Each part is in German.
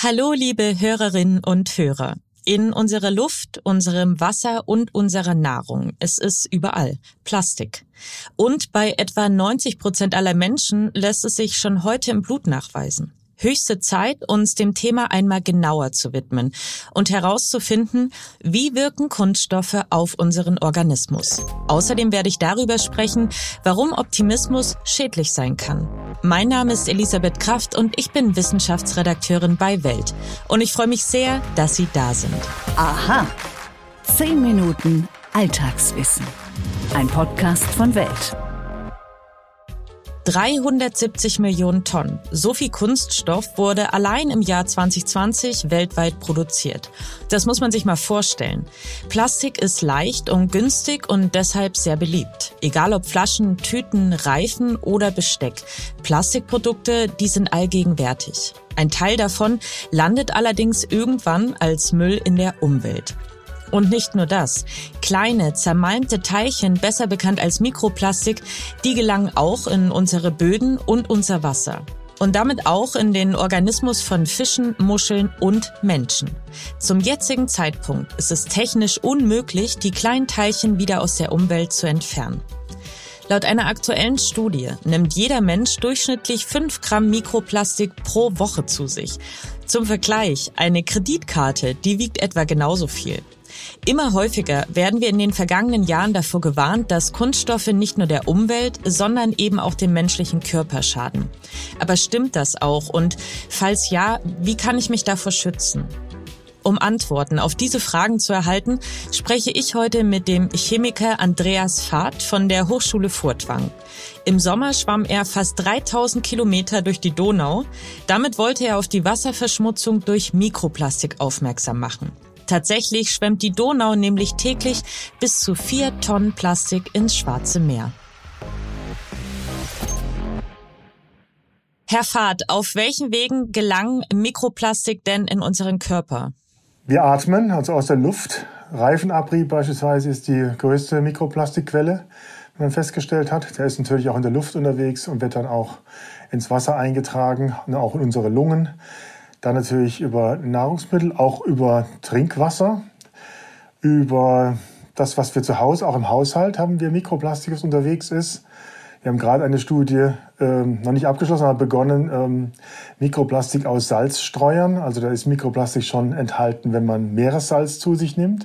Hallo, liebe Hörerinnen und Hörer. In unserer Luft, unserem Wasser und unserer Nahrung. Es ist überall Plastik. Und bei etwa 90 Prozent aller Menschen lässt es sich schon heute im Blut nachweisen höchste Zeit, uns dem Thema einmal genauer zu widmen und herauszufinden, wie wirken Kunststoffe auf unseren Organismus. Außerdem werde ich darüber sprechen, warum Optimismus schädlich sein kann. Mein Name ist Elisabeth Kraft und ich bin Wissenschaftsredakteurin bei Welt. Und ich freue mich sehr, dass Sie da sind. Aha. Zehn Minuten Alltagswissen. Ein Podcast von Welt. 370 Millionen Tonnen. So viel Kunststoff wurde allein im Jahr 2020 weltweit produziert. Das muss man sich mal vorstellen. Plastik ist leicht und günstig und deshalb sehr beliebt. Egal ob Flaschen, Tüten, Reifen oder Besteck. Plastikprodukte, die sind allgegenwärtig. Ein Teil davon landet allerdings irgendwann als Müll in der Umwelt. Und nicht nur das. Kleine, zermalmte Teilchen, besser bekannt als Mikroplastik, die gelangen auch in unsere Böden und unser Wasser. Und damit auch in den Organismus von Fischen, Muscheln und Menschen. Zum jetzigen Zeitpunkt ist es technisch unmöglich, die kleinen Teilchen wieder aus der Umwelt zu entfernen. Laut einer aktuellen Studie nimmt jeder Mensch durchschnittlich 5 Gramm Mikroplastik pro Woche zu sich. Zum Vergleich, eine Kreditkarte, die wiegt etwa genauso viel. Immer häufiger werden wir in den vergangenen Jahren davor gewarnt, dass Kunststoffe nicht nur der Umwelt, sondern eben auch dem menschlichen Körper schaden. Aber stimmt das auch? Und falls ja, wie kann ich mich davor schützen? Um Antworten auf diese Fragen zu erhalten, spreche ich heute mit dem Chemiker Andreas Fahrt von der Hochschule Furtwang. Im Sommer schwamm er fast 3000 Kilometer durch die Donau. Damit wollte er auf die Wasserverschmutzung durch Mikroplastik aufmerksam machen. Tatsächlich schwemmt die Donau nämlich täglich bis zu vier Tonnen Plastik ins Schwarze Meer. Herr Fahrt, auf welchen Wegen gelangen Mikroplastik denn in unseren Körper? Wir atmen, also aus der Luft. Reifenabrieb beispielsweise ist die größte Mikroplastikquelle, wie man festgestellt hat. Der ist natürlich auch in der Luft unterwegs und wird dann auch ins Wasser eingetragen, auch in unsere Lungen. Dann natürlich über Nahrungsmittel, auch über Trinkwasser, über das, was wir zu Hause, auch im Haushalt haben wir Mikroplastik, was unterwegs ist. Wir haben gerade eine Studie, ähm, noch nicht abgeschlossen, aber begonnen, ähm, Mikroplastik aus Salzstreuern. Also da ist Mikroplastik schon enthalten, wenn man Meeressalz zu sich nimmt.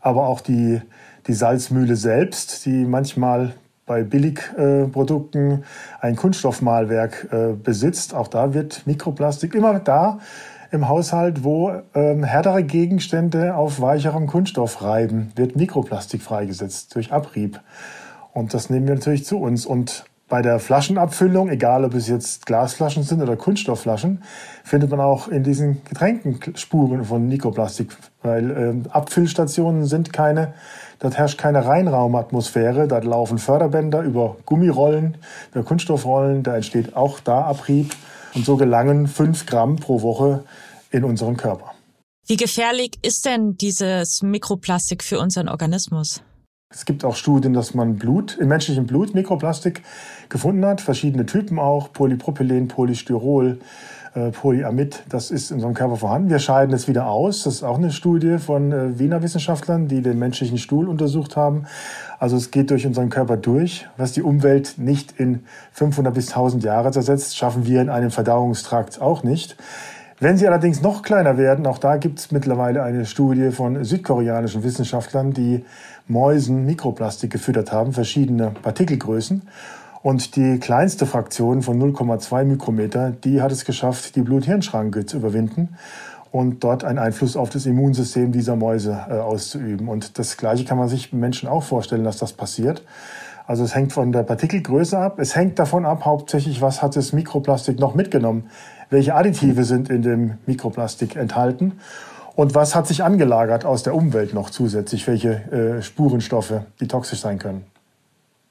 Aber auch die, die Salzmühle selbst, die manchmal bei Billigprodukten ein Kunststoffmalwerk äh, besitzt. Auch da wird Mikroplastik immer da im Haushalt, wo ähm, härtere Gegenstände auf weicherem Kunststoff reiben, wird Mikroplastik freigesetzt durch Abrieb. Und das nehmen wir natürlich zu uns. Und bei der Flaschenabfüllung, egal ob es jetzt Glasflaschen sind oder Kunststoffflaschen, findet man auch in diesen Getränken Spuren von Mikroplastik, weil äh, Abfüllstationen sind keine Dort herrscht keine Reinraumatmosphäre. Dort laufen Förderbänder über Gummirollen, über Kunststoffrollen. Da entsteht auch da Abrieb. Und so gelangen fünf Gramm pro Woche in unseren Körper. Wie gefährlich ist denn dieses Mikroplastik für unseren Organismus? Es gibt auch Studien, dass man Blut, im menschlichen Blut Mikroplastik gefunden hat, verschiedene Typen auch, Polypropylen, Polystyrol, äh, Polyamid, das ist in unserem Körper vorhanden. Wir scheiden es wieder aus. Das ist auch eine Studie von äh, Wiener Wissenschaftlern, die den menschlichen Stuhl untersucht haben. Also es geht durch unseren Körper durch. Was die Umwelt nicht in 500 bis 1000 Jahre zersetzt, schaffen wir in einem Verdauungstrakt auch nicht. Wenn sie allerdings noch kleiner werden, auch da gibt es mittlerweile eine Studie von südkoreanischen Wissenschaftlern, die Mäusen Mikroplastik gefüttert haben, verschiedene Partikelgrößen. Und die kleinste Fraktion von 0,2 Mikrometer, die hat es geschafft, die Blut-Hirn-Schranke zu überwinden und dort einen Einfluss auf das Immunsystem dieser Mäuse äh, auszuüben. Und das Gleiche kann man sich Menschen auch vorstellen, dass das passiert. Also es hängt von der Partikelgröße ab. Es hängt davon ab, hauptsächlich, was hat das Mikroplastik noch mitgenommen? Welche Additive sind in dem Mikroplastik enthalten? Und was hat sich angelagert aus der Umwelt noch zusätzlich? Welche äh, Spurenstoffe, die toxisch sein können?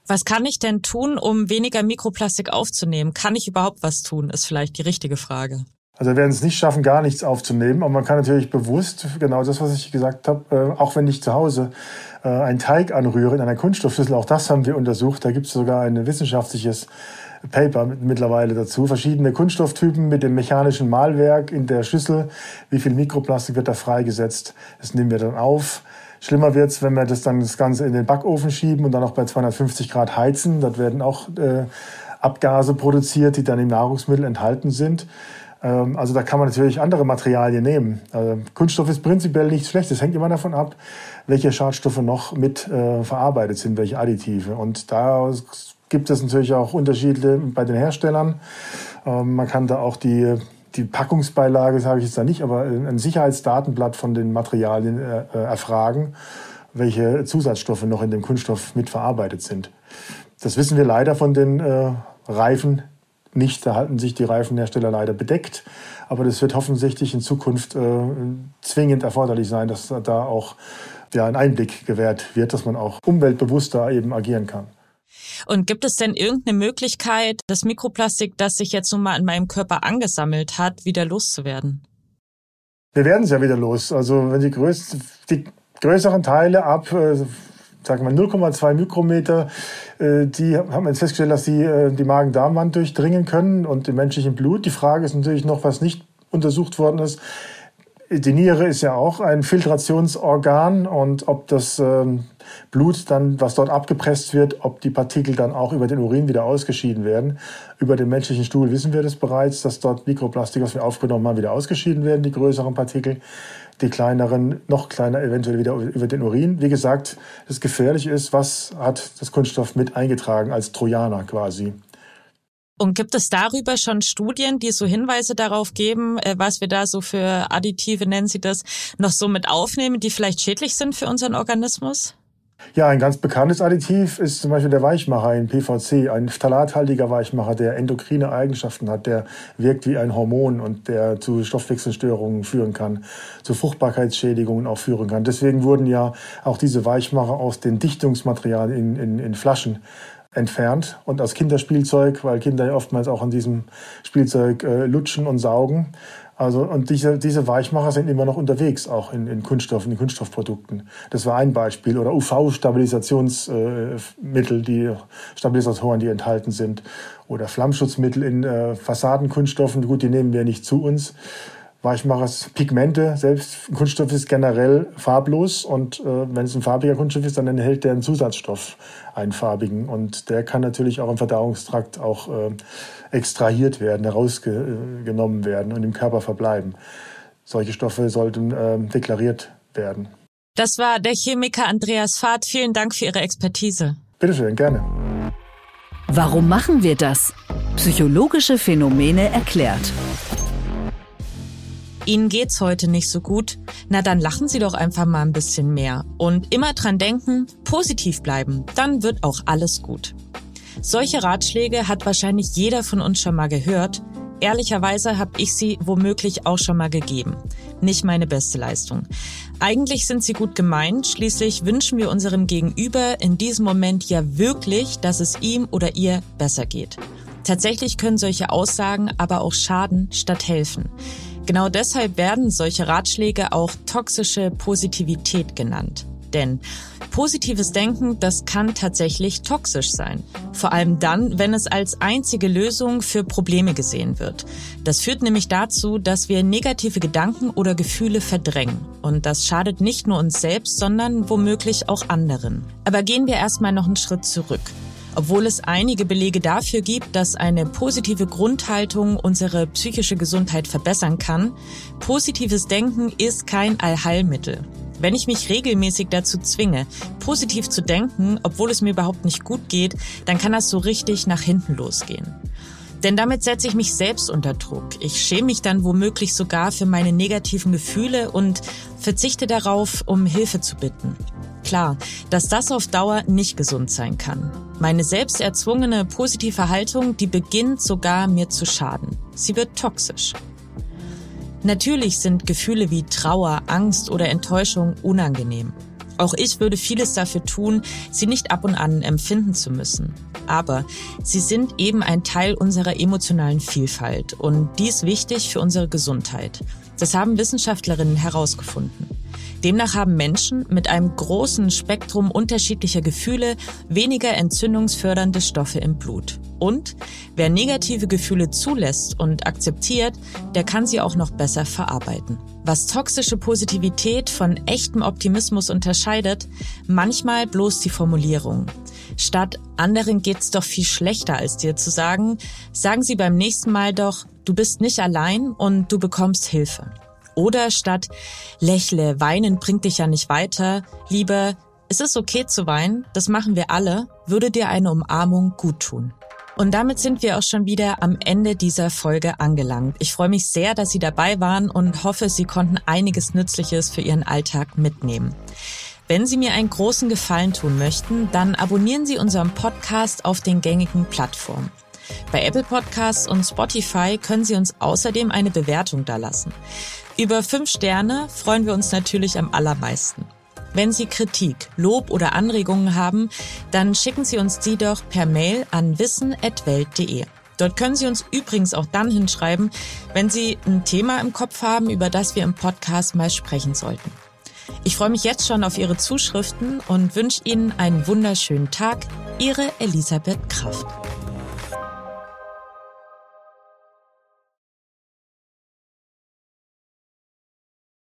Was kann ich denn tun, um weniger Mikroplastik aufzunehmen? Kann ich überhaupt was tun, ist vielleicht die richtige Frage. Also wir werden es nicht schaffen, gar nichts aufzunehmen, aber man kann natürlich bewusst, genau das, was ich gesagt habe, äh, auch wenn ich zu Hause äh, einen Teig anrühre in einer Kunststoffschüssel, auch das haben wir untersucht, da gibt es sogar ein wissenschaftliches Paper mittlerweile dazu. Verschiedene Kunststofftypen mit dem mechanischen Malwerk in der Schüssel. Wie viel Mikroplastik wird da freigesetzt? Das nehmen wir dann auf. Schlimmer wird's, wenn wir das dann das Ganze in den Backofen schieben und dann auch bei 250 Grad heizen. Dort werden auch äh, Abgase produziert, die dann im Nahrungsmittel enthalten sind. Ähm, also da kann man natürlich andere Materialien nehmen. Also Kunststoff ist prinzipiell nichts Schlechtes. Hängt immer davon ab, welche Schadstoffe noch mit äh, verarbeitet sind, welche Additive. Und da gibt es natürlich auch Unterschiede bei den Herstellern. Ähm, man kann da auch die, die Packungsbeilage, sage ich jetzt da nicht, aber ein Sicherheitsdatenblatt von den Materialien äh, äh, erfragen, welche Zusatzstoffe noch in dem Kunststoff mit verarbeitet sind. Das wissen wir leider von den äh, Reifen nicht. Da halten sich die Reifenhersteller leider bedeckt. Aber das wird offensichtlich in Zukunft äh, zwingend erforderlich sein, dass da auch ja, ein Einblick gewährt wird, dass man auch umweltbewusster eben agieren kann. Und gibt es denn irgendeine Möglichkeit, das Mikroplastik, das sich jetzt nun mal in meinem Körper angesammelt hat, wieder loszuwerden? Wir werden es ja wieder los. Also wenn die, größ die größeren Teile ab äh, sagen wir 0,2 Mikrometer, äh, die haben jetzt festgestellt, dass sie äh, die Magen-Darm-Wand durchdringen können und im menschlichen Blut. Die Frage ist natürlich noch, was nicht untersucht worden ist. Die Niere ist ja auch ein Filtrationsorgan und ob das ähm, Blut dann, was dort abgepresst wird, ob die Partikel dann auch über den Urin wieder ausgeschieden werden. Über den menschlichen Stuhl wissen wir das bereits, dass dort Mikroplastik, was wir aufgenommen haben, wieder ausgeschieden werden, die größeren Partikel die kleineren noch kleiner eventuell wieder über den Urin. Wie gesagt, das Gefährliche ist, was hat das Kunststoff mit eingetragen als Trojaner quasi. Und gibt es darüber schon Studien, die so Hinweise darauf geben, äh, was wir da so für Additive, nennen Sie das, noch so mit aufnehmen, die vielleicht schädlich sind für unseren Organismus? Ja, ein ganz bekanntes Additiv ist zum Beispiel der Weichmacher ein PVC, ein phthalathaltiger Weichmacher, der endokrine Eigenschaften hat, der wirkt wie ein Hormon und der zu Stoffwechselstörungen führen kann, zu Fruchtbarkeitsschädigungen auch führen kann. Deswegen wurden ja auch diese Weichmacher aus den Dichtungsmaterialien in, in, in Flaschen entfernt und aus Kinderspielzeug, weil Kinder ja oftmals auch an diesem Spielzeug äh, lutschen und saugen. Also, und diese, diese Weichmacher sind immer noch unterwegs, auch in, in Kunststoffen, in Kunststoffprodukten. Das war ein Beispiel. Oder UV-Stabilisationsmittel, äh, die Stabilisatoren, die enthalten sind. Oder Flammschutzmittel in äh, Fassadenkunststoffen. Gut, die nehmen wir nicht zu uns. Weichmachers Pigmente, selbst Kunststoff ist generell farblos und äh, wenn es ein farbiger Kunststoff ist, dann enthält der einen Zusatzstoff, einen farbigen und der kann natürlich auch im Verdauungstrakt auch äh, extrahiert werden, herausgenommen werden und im Körper verbleiben. Solche Stoffe sollten äh, deklariert werden. Das war der Chemiker Andreas Fahrt. Vielen Dank für Ihre Expertise. Bitteschön, gerne. Warum machen wir das? Psychologische Phänomene erklärt. Ihnen geht's heute nicht so gut? Na dann lachen Sie doch einfach mal ein bisschen mehr. Und immer dran denken, positiv bleiben, dann wird auch alles gut. Solche Ratschläge hat wahrscheinlich jeder von uns schon mal gehört. Ehrlicherweise habe ich sie womöglich auch schon mal gegeben. Nicht meine beste Leistung. Eigentlich sind sie gut gemeint, schließlich wünschen wir unserem Gegenüber in diesem Moment ja wirklich, dass es ihm oder ihr besser geht. Tatsächlich können solche Aussagen aber auch schaden statt helfen. Genau deshalb werden solche Ratschläge auch toxische Positivität genannt. Denn positives Denken, das kann tatsächlich toxisch sein. Vor allem dann, wenn es als einzige Lösung für Probleme gesehen wird. Das führt nämlich dazu, dass wir negative Gedanken oder Gefühle verdrängen. Und das schadet nicht nur uns selbst, sondern womöglich auch anderen. Aber gehen wir erstmal noch einen Schritt zurück. Obwohl es einige Belege dafür gibt, dass eine positive Grundhaltung unsere psychische Gesundheit verbessern kann, positives Denken ist kein Allheilmittel. Wenn ich mich regelmäßig dazu zwinge, positiv zu denken, obwohl es mir überhaupt nicht gut geht, dann kann das so richtig nach hinten losgehen. Denn damit setze ich mich selbst unter Druck. Ich schäme mich dann womöglich sogar für meine negativen Gefühle und verzichte darauf, um Hilfe zu bitten. Klar, dass das auf Dauer nicht gesund sein kann. Meine selbst erzwungene positive Haltung, die beginnt sogar mir zu schaden. Sie wird toxisch. Natürlich sind Gefühle wie Trauer, Angst oder Enttäuschung unangenehm. Auch ich würde vieles dafür tun, sie nicht ab und an empfinden zu müssen. Aber sie sind eben ein Teil unserer emotionalen Vielfalt und dies wichtig für unsere Gesundheit. Das haben Wissenschaftlerinnen herausgefunden. Demnach haben Menschen mit einem großen Spektrum unterschiedlicher Gefühle weniger entzündungsfördernde Stoffe im Blut. Und wer negative Gefühle zulässt und akzeptiert, der kann sie auch noch besser verarbeiten. Was toxische Positivität von echtem Optimismus unterscheidet, manchmal bloß die Formulierung. Statt anderen geht's doch viel schlechter als dir zu sagen, sagen Sie beim nächsten Mal doch, du bist nicht allein und du bekommst Hilfe. Oder statt lächle, weinen bringt dich ja nicht weiter, lieber es ist okay zu weinen, das machen wir alle, würde dir eine Umarmung gut tun. Und damit sind wir auch schon wieder am Ende dieser Folge angelangt. Ich freue mich sehr, dass Sie dabei waren und hoffe, Sie konnten einiges Nützliches für Ihren Alltag mitnehmen. Wenn Sie mir einen großen Gefallen tun möchten, dann abonnieren Sie unseren Podcast auf den gängigen Plattformen. Bei Apple Podcasts und Spotify können Sie uns außerdem eine Bewertung dalassen. Über fünf Sterne freuen wir uns natürlich am allermeisten. Wenn Sie Kritik, Lob oder Anregungen haben, dann schicken Sie uns die doch per Mail an wissen.welt.de. Dort können Sie uns übrigens auch dann hinschreiben, wenn Sie ein Thema im Kopf haben, über das wir im Podcast mal sprechen sollten. Ich freue mich jetzt schon auf Ihre Zuschriften und wünsche Ihnen einen wunderschönen Tag. Ihre Elisabeth Kraft.